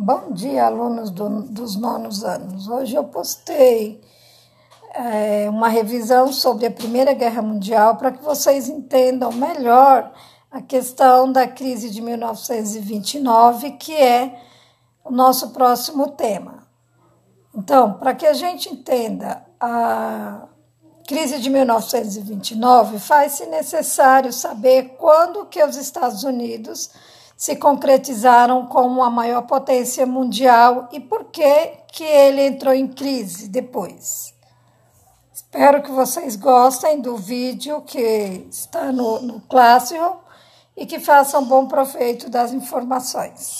Bom dia, alunos do, dos nonos anos. Hoje eu postei é, uma revisão sobre a Primeira Guerra Mundial para que vocês entendam melhor a questão da crise de 1929, que é o nosso próximo tema. Então, para que a gente entenda a crise de 1929, faz-se necessário saber quando que os Estados Unidos se concretizaram como a maior potência mundial e por que, que ele entrou em crise depois. Espero que vocês gostem do vídeo que está no, no Classroom e que façam bom proveito das informações.